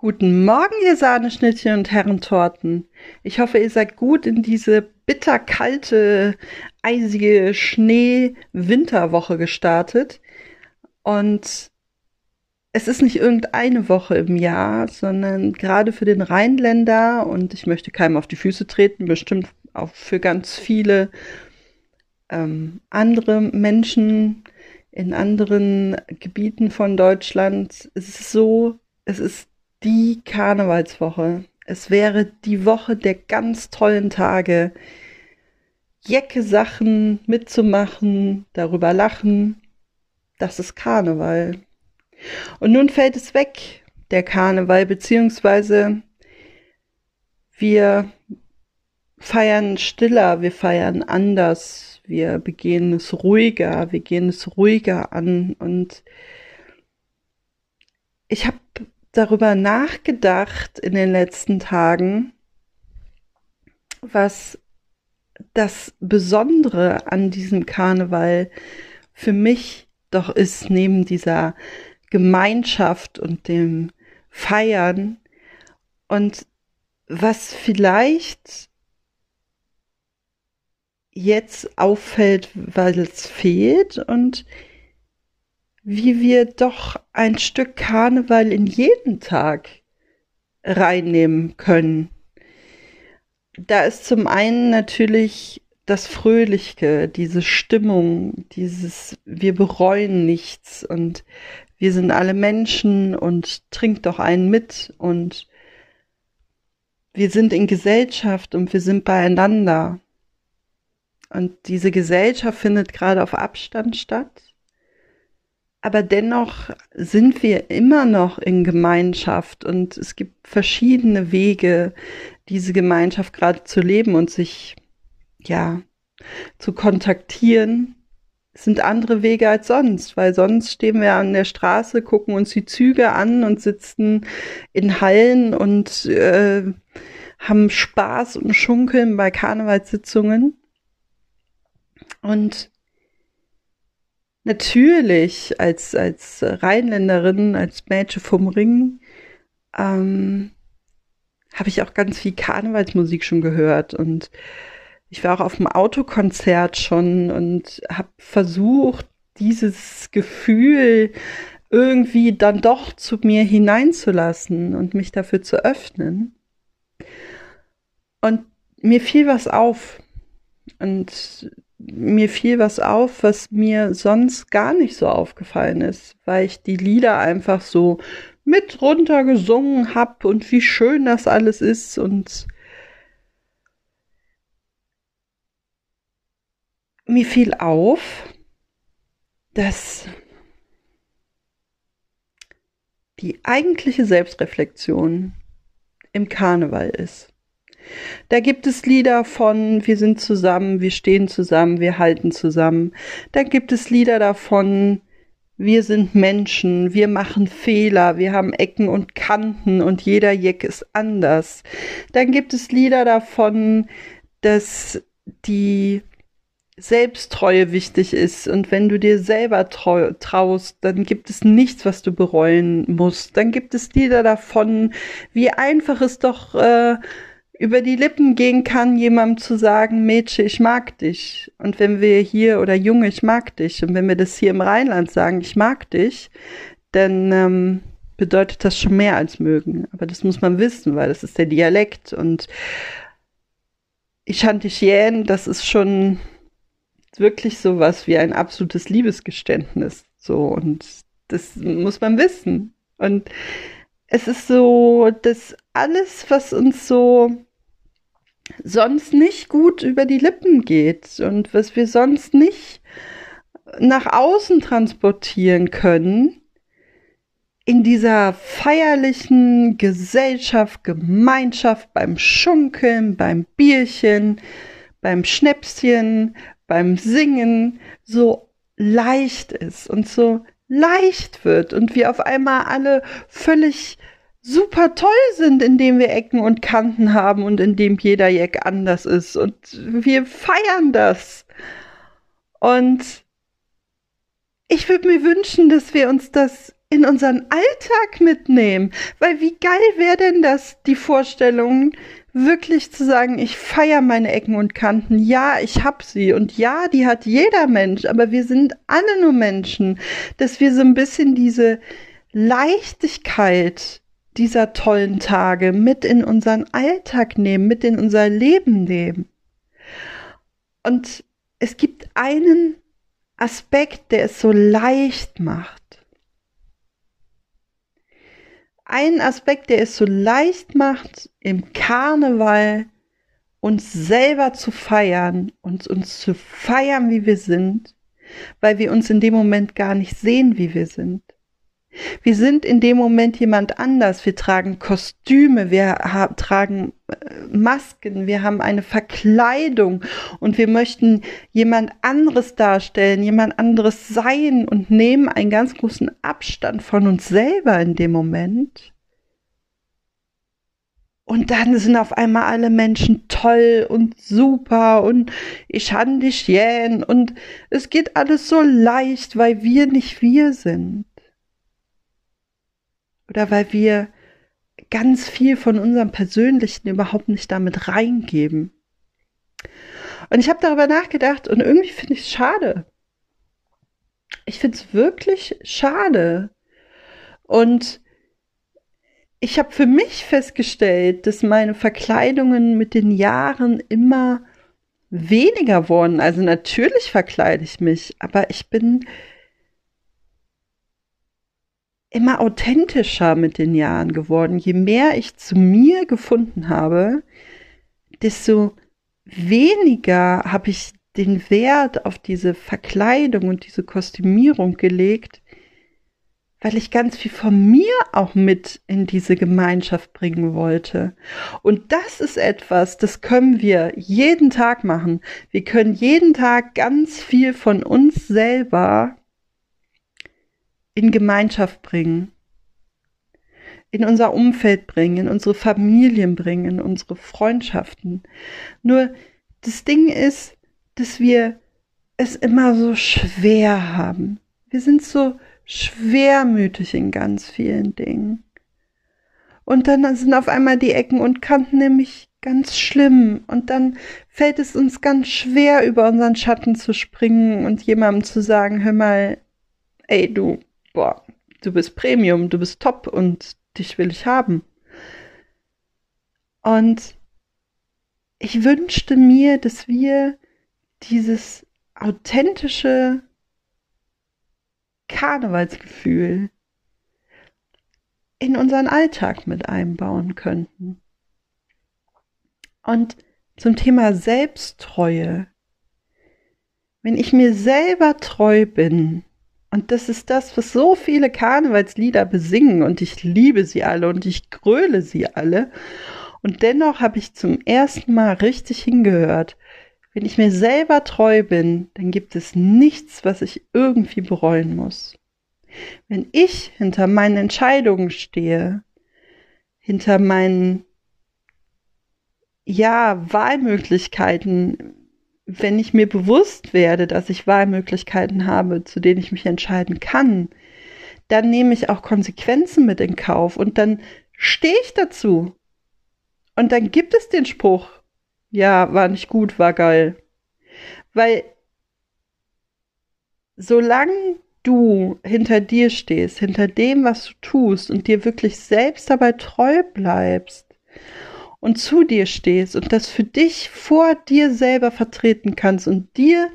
Guten Morgen, ihr Sahneschnittchen und Herrentorten. Ich hoffe, ihr seid gut in diese bitterkalte, eisige Schnee-Winterwoche gestartet. Und es ist nicht irgendeine Woche im Jahr, sondern gerade für den Rheinländer und ich möchte keinem auf die Füße treten, bestimmt auch für ganz viele ähm, andere Menschen in anderen Gebieten von Deutschland. Es ist so, es ist die Karnevalswoche. Es wäre die Woche der ganz tollen Tage. Jecke Sachen mitzumachen, darüber lachen. Das ist Karneval. Und nun fällt es weg, der Karneval, beziehungsweise wir feiern stiller, wir feiern anders, wir begehen es ruhiger, wir gehen es ruhiger an und ich habe darüber nachgedacht in den letzten Tagen, was das Besondere an diesem Karneval für mich doch ist, neben dieser Gemeinschaft und dem Feiern. Und was vielleicht jetzt auffällt, weil es fehlt und wie wir doch ein Stück Karneval in jeden Tag reinnehmen können. Da ist zum einen natürlich das Fröhliche, diese Stimmung, dieses wir bereuen nichts und wir sind alle Menschen und trinkt doch einen mit und wir sind in Gesellschaft und wir sind beieinander. Und diese Gesellschaft findet gerade auf Abstand statt aber dennoch sind wir immer noch in Gemeinschaft und es gibt verschiedene Wege, diese Gemeinschaft gerade zu leben und sich, ja, zu kontaktieren. Es sind andere Wege als sonst, weil sonst stehen wir an der Straße, gucken uns die Züge an und sitzen in Hallen und äh, haben Spaß und Schunkeln bei Karnevalssitzungen. Und natürlich als, als Rheinländerin, als Mädchen vom Ring, ähm, habe ich auch ganz viel Karnevalsmusik schon gehört und ich war auch auf dem Autokonzert schon und habe versucht, dieses Gefühl irgendwie dann doch zu mir hineinzulassen und mich dafür zu öffnen. Und mir fiel was auf. Und mir fiel was auf, was mir sonst gar nicht so aufgefallen ist, weil ich die Lieder einfach so mit runtergesungen hab und wie schön das alles ist und mir fiel auf, dass die eigentliche Selbstreflexion im Karneval ist. Da gibt es Lieder von Wir sind zusammen, wir stehen zusammen, wir halten zusammen. Da gibt es Lieder davon Wir sind Menschen, wir machen Fehler, wir haben Ecken und Kanten und jeder Jeck ist anders. Dann gibt es Lieder davon, dass die Selbsttreue wichtig ist und wenn du dir selber trau traust, dann gibt es nichts, was du bereuen musst. Dann gibt es Lieder davon, wie einfach es doch äh, über die Lippen gehen kann, jemandem zu sagen, Mädchen, ich mag dich. Und wenn wir hier, oder Junge, ich mag dich, und wenn wir das hier im Rheinland sagen, ich mag dich, dann ähm, bedeutet das schon mehr als mögen. Aber das muss man wissen, weil das ist der Dialekt. Und ich dich jähen, das ist schon wirklich sowas wie ein absolutes Liebesgeständnis. So, und das muss man wissen. Und es ist so, dass alles, was uns so sonst nicht gut über die Lippen geht und was wir sonst nicht nach außen transportieren können, in dieser feierlichen Gesellschaft, Gemeinschaft, beim Schunkeln, beim Bierchen, beim Schnäpschen, beim Singen so leicht ist und so leicht wird und wir auf einmal alle völlig super toll sind, indem wir Ecken und Kanten haben und indem jeder Jack anders ist. Und wir feiern das. Und ich würde mir wünschen, dass wir uns das in unseren Alltag mitnehmen. Weil wie geil wäre denn das, die Vorstellung, wirklich zu sagen, ich feiere meine Ecken und Kanten. Ja, ich hab sie. Und ja, die hat jeder Mensch. Aber wir sind alle nur Menschen. Dass wir so ein bisschen diese Leichtigkeit dieser tollen Tage mit in unseren Alltag nehmen, mit in unser Leben nehmen. Und es gibt einen Aspekt, der es so leicht macht. Einen Aspekt, der es so leicht macht, im Karneval uns selber zu feiern und uns zu feiern, wie wir sind, weil wir uns in dem Moment gar nicht sehen, wie wir sind. Wir sind in dem Moment jemand anders. Wir tragen Kostüme, wir tragen äh, Masken, wir haben eine Verkleidung und wir möchten jemand anderes darstellen, jemand anderes sein und nehmen einen ganz großen Abstand von uns selber in dem Moment. Und dann sind auf einmal alle Menschen toll und super und ich han dich jähen und es geht alles so leicht, weil wir nicht wir sind oder weil wir ganz viel von unserem Persönlichen überhaupt nicht damit reingeben. Und ich habe darüber nachgedacht und irgendwie finde ich es schade. Ich finde es wirklich schade. Und ich habe für mich festgestellt, dass meine Verkleidungen mit den Jahren immer weniger wurden. Also natürlich verkleide ich mich, aber ich bin immer authentischer mit den Jahren geworden. Je mehr ich zu mir gefunden habe, desto weniger habe ich den Wert auf diese Verkleidung und diese Kostümierung gelegt, weil ich ganz viel von mir auch mit in diese Gemeinschaft bringen wollte. Und das ist etwas, das können wir jeden Tag machen. Wir können jeden Tag ganz viel von uns selber in Gemeinschaft bringen, in unser Umfeld bringen, in unsere Familien bringen, in unsere Freundschaften. Nur das Ding ist, dass wir es immer so schwer haben. Wir sind so schwermütig in ganz vielen Dingen. Und dann sind auf einmal die Ecken und Kanten nämlich ganz schlimm. Und dann fällt es uns ganz schwer, über unseren Schatten zu springen und jemandem zu sagen, hör mal, ey du, boah, du bist Premium, du bist top und dich will ich haben. Und ich wünschte mir, dass wir dieses authentische Karnevalsgefühl in unseren Alltag mit einbauen könnten. Und zum Thema Selbsttreue. Wenn ich mir selber treu bin, und das ist das, was so viele Karnevalslieder besingen und ich liebe sie alle und ich gröle sie alle. Und dennoch habe ich zum ersten Mal richtig hingehört. Wenn ich mir selber treu bin, dann gibt es nichts, was ich irgendwie bereuen muss. Wenn ich hinter meinen Entscheidungen stehe, hinter meinen ja, Wahlmöglichkeiten, wenn ich mir bewusst werde, dass ich Wahlmöglichkeiten habe, zu denen ich mich entscheiden kann, dann nehme ich auch Konsequenzen mit in Kauf und dann stehe ich dazu. Und dann gibt es den Spruch, ja, war nicht gut, war geil. Weil solange du hinter dir stehst, hinter dem, was du tust und dir wirklich selbst dabei treu bleibst, und zu dir stehst und das für dich vor dir selber vertreten kannst und dir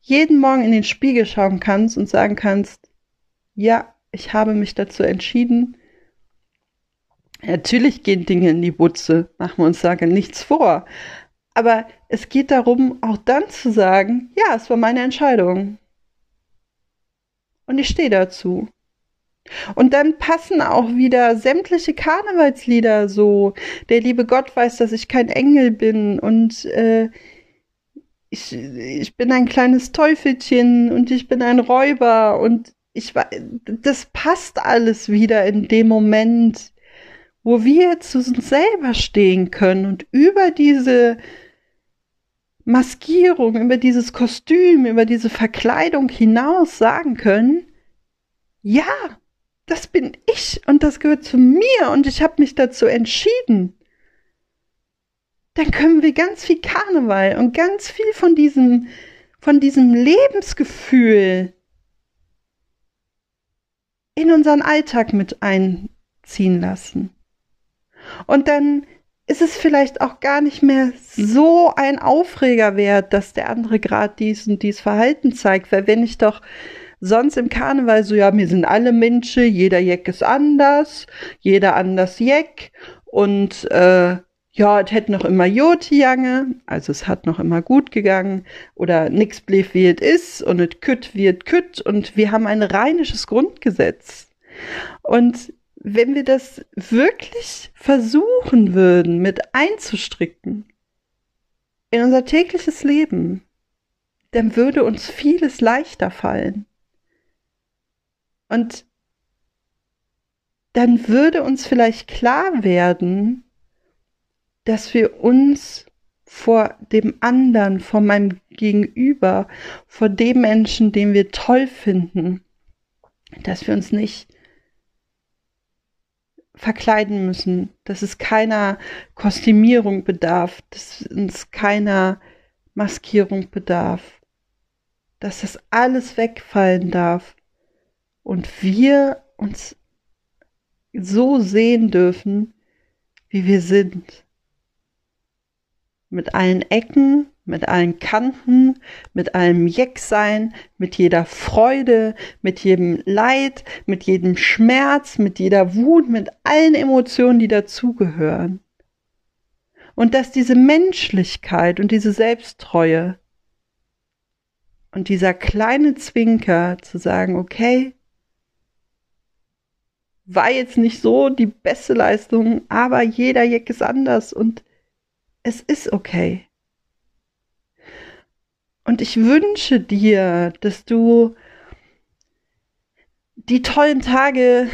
jeden Morgen in den Spiegel schauen kannst und sagen kannst, ja, ich habe mich dazu entschieden. Natürlich gehen Dinge in die Butze, machen wir uns sagen nichts vor. Aber es geht darum, auch dann zu sagen, ja, es war meine Entscheidung. Und ich stehe dazu. Und dann passen auch wieder sämtliche Karnevalslieder so. Der liebe Gott weiß, dass ich kein Engel bin und äh, ich, ich bin ein kleines Teufelchen und ich bin ein Räuber und ich das passt alles wieder in dem Moment, wo wir zu uns selber stehen können und über diese Maskierung, über dieses Kostüm, über diese Verkleidung hinaus sagen können, ja, das bin ich und das gehört zu mir und ich habe mich dazu entschieden, dann können wir ganz viel Karneval und ganz viel von diesem, von diesem Lebensgefühl in unseren Alltag mit einziehen lassen. Und dann ist es vielleicht auch gar nicht mehr so ein Aufreger wert, dass der andere gerade dies und dies Verhalten zeigt, weil wenn ich doch sonst im Karneval so, ja, wir sind alle Menschen, jeder Jeck ist anders, jeder anders Jeck und äh, ja, es hätte noch immer Jod gegangen, also es hat noch immer gut gegangen oder nix blieb wie es ist und es kütt wird kütt und wir haben ein rheinisches Grundgesetz. Und wenn wir das wirklich versuchen würden, mit einzustricken in unser tägliches Leben, dann würde uns vieles leichter fallen. Und dann würde uns vielleicht klar werden, dass wir uns vor dem anderen, vor meinem Gegenüber, vor dem Menschen, den wir toll finden, dass wir uns nicht verkleiden müssen, dass es keiner Kostümierung bedarf, dass es keiner Maskierung bedarf, dass das alles wegfallen darf und wir uns so sehen dürfen, wie wir sind. Mit allen Ecken, mit allen Kanten, mit allem Jecksein, mit jeder Freude, mit jedem Leid, mit jedem Schmerz, mit jeder Wut, mit allen Emotionen, die dazugehören. Und dass diese Menschlichkeit und diese Selbsttreue und dieser kleine Zwinker zu sagen, okay, war jetzt nicht so die beste Leistung, aber jeder Jeck ist anders und es ist okay. Und ich wünsche dir, dass du die tollen Tage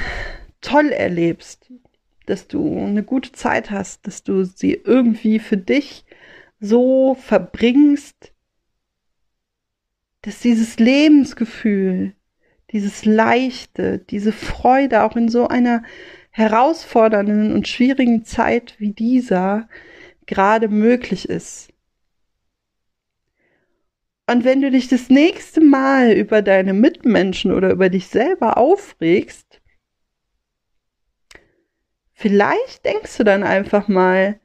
toll erlebst, dass du eine gute Zeit hast, dass du sie irgendwie für dich so verbringst, dass dieses Lebensgefühl, dieses Leichte, diese Freude auch in so einer herausfordernden und schwierigen Zeit wie dieser gerade möglich ist. Und wenn du dich das nächste Mal über deine Mitmenschen oder über dich selber aufregst, vielleicht denkst du dann einfach mal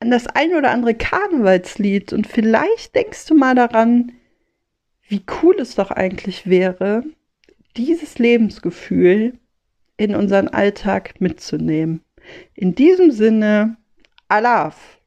an das ein oder andere Karnevalslied und vielleicht denkst du mal daran, wie cool es doch eigentlich wäre, dieses Lebensgefühl in unseren Alltag mitzunehmen. In diesem Sinne, Alaf.